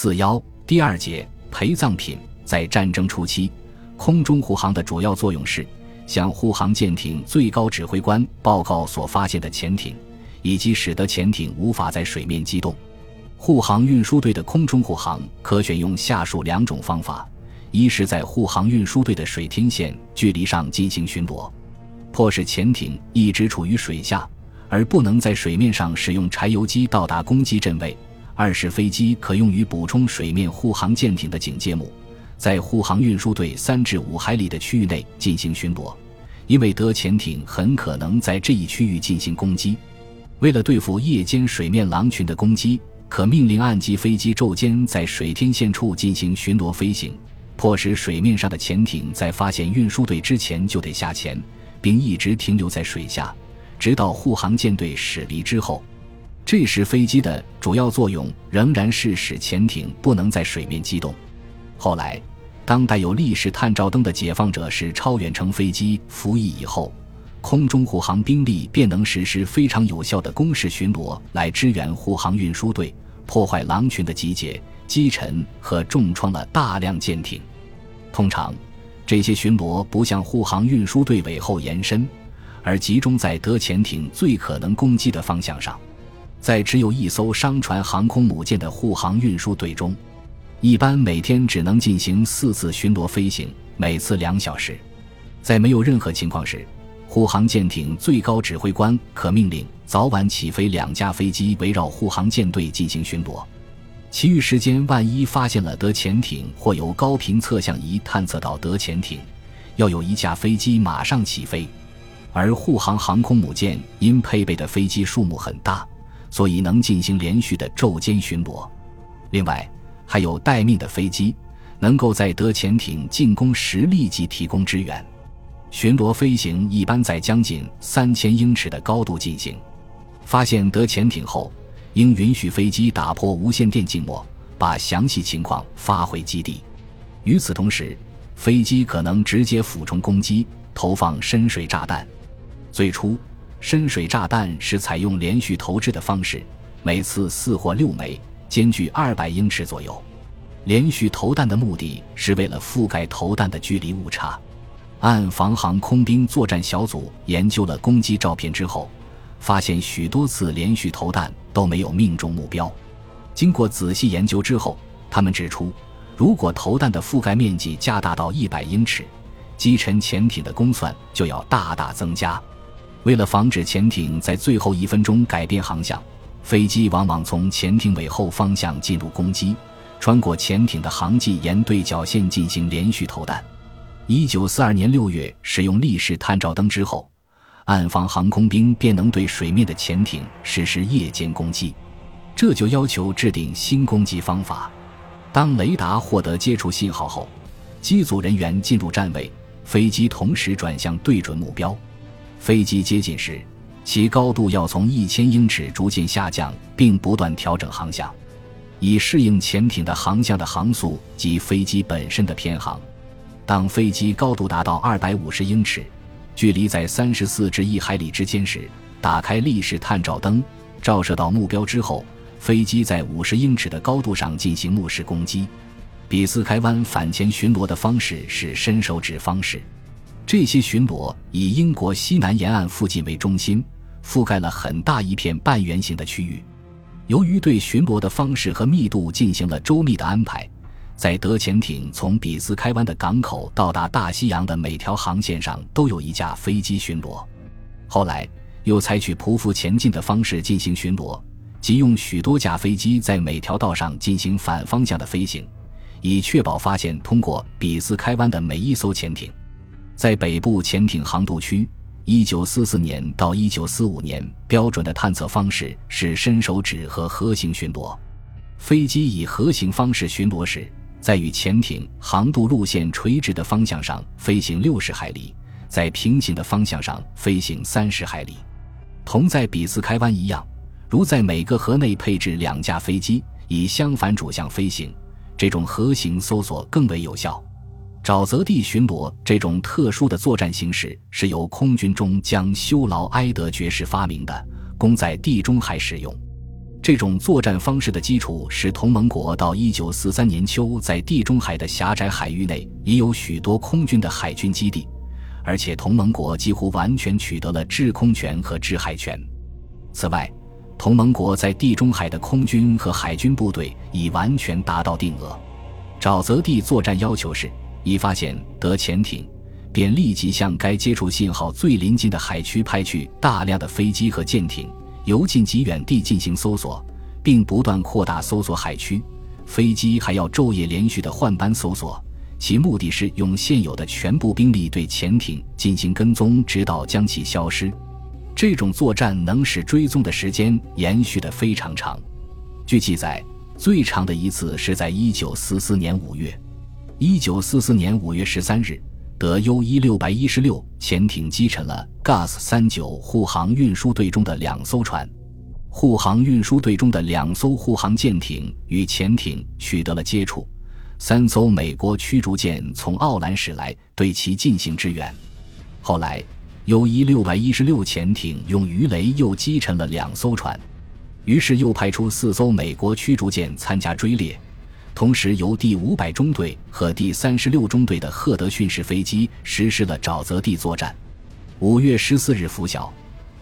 四幺第二节陪葬品，在战争初期，空中护航的主要作用是向护航舰艇最高指挥官报告所发现的潜艇，以及使得潜艇无法在水面机动。护航运输队的空中护航可选用下述两种方法：一是，在护航运输队的水天线距离上进行巡逻，迫使潜艇一直处于水下，而不能在水面上使用柴油机到达攻击阵位。二是飞机可用于补充水面护航舰艇的警戒目，在护航运输队三至五海里的区域内进行巡逻，因为德潜艇很可能在这一区域进行攻击。为了对付夜间水面狼群的攻击，可命令岸基飞机昼间在水天线处进行巡逻飞行，迫使水面上的潜艇在发现运输队之前就得下潜，并一直停留在水下，直到护航舰队驶离之后。这时，飞机的主要作用仍然是使潜艇不能在水面机动。后来，当带有立式探照灯的解放者式超远程飞机服役以后，空中护航兵力便能实施非常有效的攻势巡逻，来支援护航运输队，破坏狼群的集结、击沉和重创了大量舰艇。通常，这些巡逻不向护航运输队尾后延伸，而集中在德潜艇最可能攻击的方向上。在只有一艘商船航空母舰的护航运输队中，一般每天只能进行四次巡逻飞行，每次两小时。在没有任何情况时，护航舰艇最高指挥官可命令早晚起飞两架飞机围绕护航舰队进行巡逻。其余时间，万一发现了德潜艇或由高频测向仪探测到德潜艇，要有一架飞机马上起飞。而护航航空母舰因配备的飞机数目很大。所以能进行连续的昼间巡逻，另外还有待命的飞机，能够在德潜艇进攻时立即提供支援。巡逻飞行一般在将近三千英尺的高度进行。发现德潜艇后，应允许飞机打破无线电静默，把详细情况发回基地。与此同时，飞机可能直接俯冲攻击，投放深水炸弹。最初。深水炸弹是采用连续投掷的方式，每次四或六枚，间距二百英尺左右。连续投弹的目的是为了覆盖投弹的距离误差。岸防航空兵作战小组研究了攻击照片之后，发现许多次连续投弹都没有命中目标。经过仔细研究之后，他们指出，如果投弹的覆盖面积加大到一百英尺，击沉潜艇的公算就要大大增加。为了防止潜艇在最后一分钟改变航向，飞机往往从潜艇尾后方向进入攻击，穿过潜艇的航迹，沿对角线进行连续投弹。一九四二年六月，使用立式探照灯之后，岸防航空兵便能对水面的潜艇实施夜间攻击。这就要求制定新攻击方法。当雷达获得接触信号后，机组人员进入站位，飞机同时转向对准目标。飞机接近时，其高度要从一千英尺逐渐下降，并不断调整航向，以适应潜艇的航向的航速及飞机本身的偏航。当飞机高度达到二百五十英尺，距离在三十四至一海里之间时，打开立式探照灯，照射到目标之后，飞机在五十英尺的高度上进行目视攻击。比斯开湾反潜巡逻的方式是伸手指方式。这些巡逻以英国西南沿岸附近为中心，覆盖了很大一片半圆形的区域。由于对巡逻的方式和密度进行了周密的安排，在德潜艇从比斯开湾的港口到达大西洋的每条航线上都有一架飞机巡逻。后来又采取匍匐前进的方式进行巡逻，即用许多架飞机在每条道上进行反方向的飞行，以确保发现通过比斯开湾的每一艘潜艇。在北部潜艇航渡区，1944年到1945年，标准的探测方式是伸手指和核形巡逻。飞机以核形方式巡逻时，在与潜艇航渡路线垂直的方向上飞行60海里，在平行的方向上飞行30海里。同在比斯开湾一样，如在每个河内配置两架飞机，以相反主向飞行，这种核形搜索更为有效。沼泽地巡逻这种特殊的作战形式是由空军中将修劳埃德爵士发明的，供在地中海使用。这种作战方式的基础是同盟国到一九四三年秋在地中海的狭窄海域内已有许多空军的海军基地，而且同盟国几乎完全取得了制空权和制海权。此外，同盟国在地中海的空军和海军部队已完全达到定额。沼泽地作战要求是：一发现得潜艇，便立即向该接触信号最临近的海区派去大量的飞机和舰艇，由近及远地进行搜索，并不断扩大搜索海区。飞机还要昼夜连续的换班搜索，其目的是用现有的全部兵力对潜艇进行跟踪，直到将其消失。这种作战能使追踪的时间延续的非常长。据记载。最长的一次是在一九四四年五月，一九四四年五月十三日，德 U 一六百一十六潜艇击沉了 GAS 三九护航运输队中的两艘船，护航运输队中的两艘护航舰艇与潜艇取得了接触，三艘美国驱逐舰从奥兰驶来对其进行支援。后来，U 一六百一十六潜艇用鱼雷又击沉了两艘船。于是又派出四艘美国驱逐舰参加追猎，同时由第五百中队和第三十六中队的赫德逊式飞机实施了沼泽地作战。五月十四日拂晓，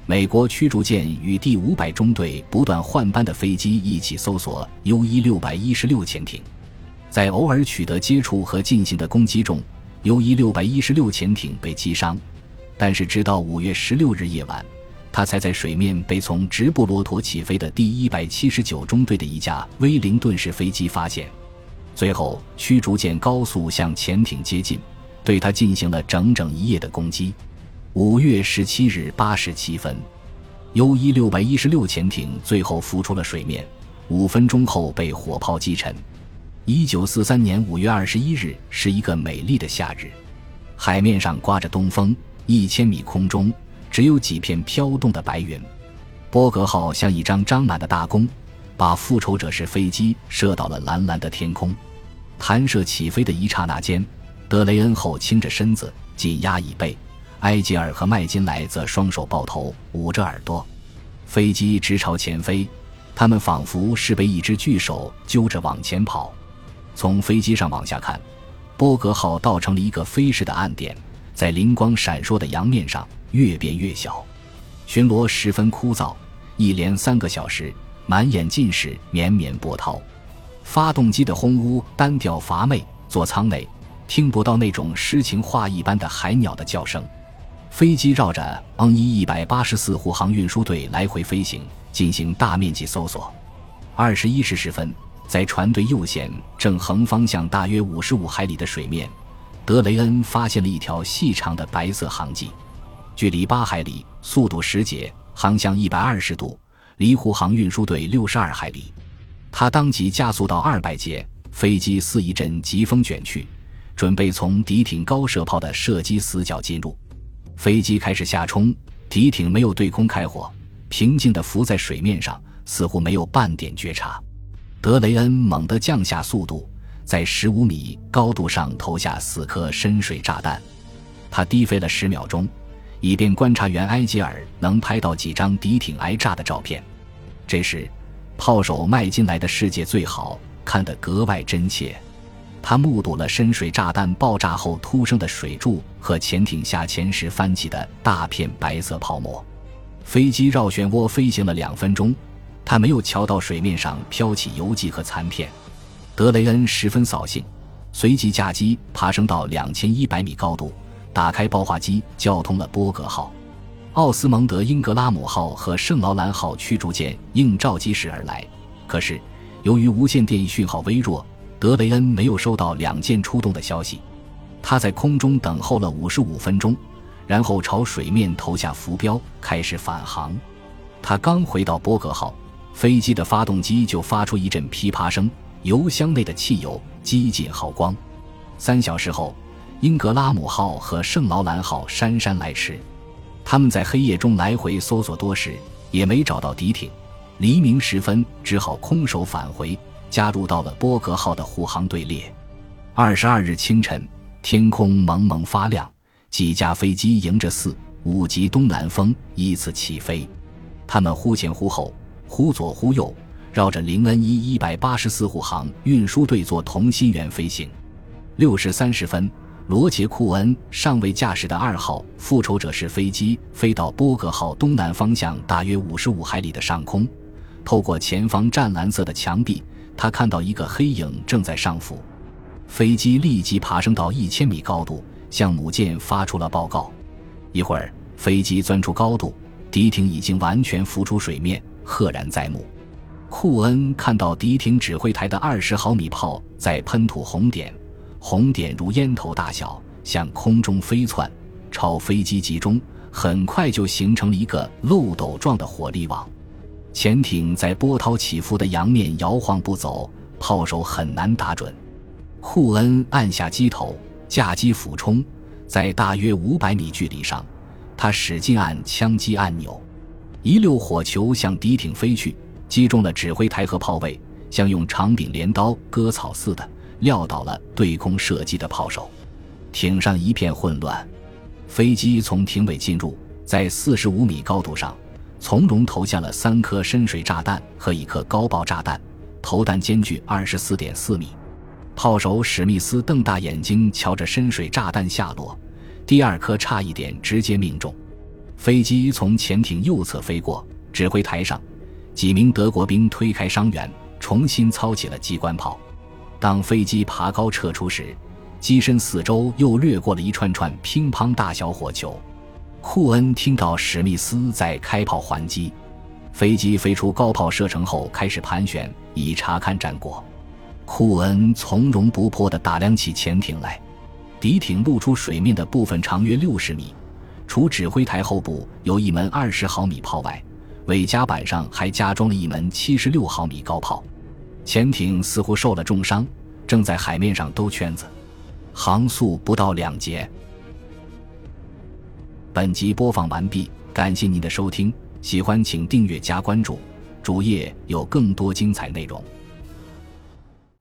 美国驱逐舰与第五百中队不断换班的飞机一起搜索 U 一六百一十六潜艇，在偶尔取得接触和进行的攻击中，U 一六百一十六潜艇被击伤，但是直到五月十六日夜晚。他才在水面被从直布罗陀起飞的第一百七十九中队的一架威灵顿式飞机发现，最后驱逐舰高速向潜艇接近，对它进行了整整一夜的攻击。五月十七日八时七分，U 一六百一十六潜艇最后浮出了水面，五分钟后被火炮击沉。一九四三年五月二十一日是一个美丽的夏日，海面上刮着东风，一千米空中。只有几片飘动的白云，波格号像一张张满的大弓，把复仇者式飞机射到了蓝蓝的天空。弹射起飞的一刹那间，德雷恩后倾着身子，紧压椅背；埃吉尔和麦金莱则双手抱头，捂着耳朵。飞机直朝前飞，他们仿佛是被一只巨手揪着往前跑。从飞机上往下看，波格号倒成了一个飞逝的暗点，在灵光闪烁的洋面上。越变越小，巡逻十分枯燥，一连三个小时，满眼尽是绵绵波涛。发动机的轰呜单调乏味，座舱内听不到那种诗情画意般的海鸟的叫声。飞机绕着 N 一一百八十四护航运输队来回飞行，进行大面积搜索。二十一时十分，在船队右舷正横方向大约五十五海里的水面，德雷恩发现了一条细长的白色航迹。距离八海里，速度十节，航向一百二十度，离护航运输队六十二海里。他当即加速到二百节，飞机似一阵疾风卷去，准备从敌艇高射炮的射击死角进入。飞机开始下冲，敌艇没有对空开火，平静地浮在水面上，似乎没有半点觉察。德雷恩猛地降下速度，在十五米高度上投下四颗深水炸弹。他低飞了十秒钟。以便观察员埃吉尔能拍到几张敌艇挨炸的照片。这时，炮手迈进来的世界最好看得格外真切。他目睹了深水炸弹爆炸后突生的水柱和潜艇下潜时翻起的大片白色泡沫。飞机绕漩涡飞行了两分钟，他没有瞧到水面上飘起油迹和残片。德雷恩十分扫兴，随即驾机爬升到两千一百米高度。打开爆化机，叫通了波格号、奥斯蒙德英格拉姆号和圣劳兰号驱逐舰应召机驶而来。可是，由于无线电讯号微弱，德雷恩没有收到两舰出动的消息。他在空中等候了五十五分钟，然后朝水面投下浮标，开始返航。他刚回到波格号，飞机的发动机就发出一阵噼啪声，油箱内的汽油几近耗光。三小时后。英格拉姆号和圣劳兰号姗姗来迟，他们在黑夜中来回搜索多时，也没找到敌艇。黎明时分，只好空手返回，加入到了波格号的护航队列。二十二日清晨，天空蒙蒙发亮，几架飞机迎着四五级东南风依次起飞，他们忽前忽后，忽左忽右，绕着林恩一一百八十四护航运输队做同心圆飞行。六时三十分，罗杰·库恩尚未驾驶的二号复仇者式飞机飞到波格号东南方向大约五十五海里的上空，透过前方湛蓝色的墙壁，他看到一个黑影正在上浮。飞机立即爬升到一千米高度，向母舰发出了报告。一会儿，飞机钻出高度，敌艇已经完全浮出水面，赫然在目。库恩看到敌艇指挥台的二十毫米炮在喷吐红点，红点如烟头大小，向空中飞窜，朝飞机集中，很快就形成了一个漏斗状的火力网。潜艇在波涛起伏的洋面摇晃不走，炮手很难打准。库恩按下机头，驾机俯冲，在大约五百米距离上，他使劲按枪击按钮，一溜火球向敌艇飞去。击中了指挥台和炮位，像用长柄镰刀割草似的撂倒了对空射击的炮手。艇上一片混乱，飞机从艇尾进入，在四十五米高度上，从容投下了三颗深水炸弹和一颗高爆炸弹，投弹间距二十四点四米。炮手史密斯瞪大眼睛瞧着深水炸弹下落，第二颗差一点直接命中。飞机从潜艇右侧飞过，指挥台上。几名德国兵推开伤员，重新操起了机关炮。当飞机爬高撤出时，机身四周又掠过了一串串乒乓大小火球。库恩听到史密斯在开炮还击。飞机飞出高炮射程后，开始盘旋，以查看战果。库恩从容不迫地打量起潜艇来。敌艇露出水面的部分长约六十米，除指挥台后部有一门二十毫米炮外。尾甲板上还加装了一门七十六毫米高炮，潜艇似乎受了重伤，正在海面上兜圈子，航速不到两节。本集播放完毕，感谢您的收听，喜欢请订阅加关注，主页有更多精彩内容。